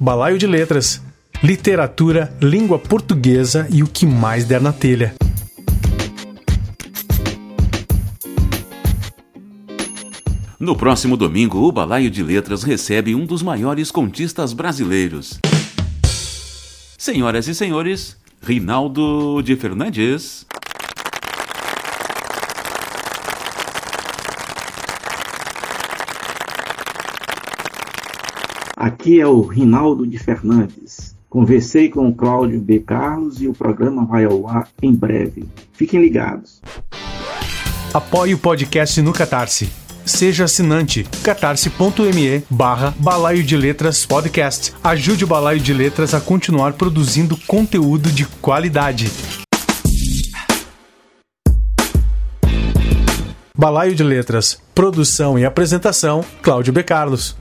Balaio de Letras, literatura, língua portuguesa e o que mais der na telha. No próximo domingo, o Balaio de Letras recebe um dos maiores contistas brasileiros. Senhoras e senhores, Rinaldo de Fernandes. Aqui é o Rinaldo de Fernandes. Conversei com o Cláudio B. Carlos e o programa vai ao ar em breve. Fiquem ligados. Apoie o podcast no Catarse. Seja assinante catarse.me barra Balaio de Letras Podcast. Ajude o Balaio de Letras a continuar produzindo conteúdo de qualidade. Balaio de Letras, produção e apresentação, Cláudio B. Carlos.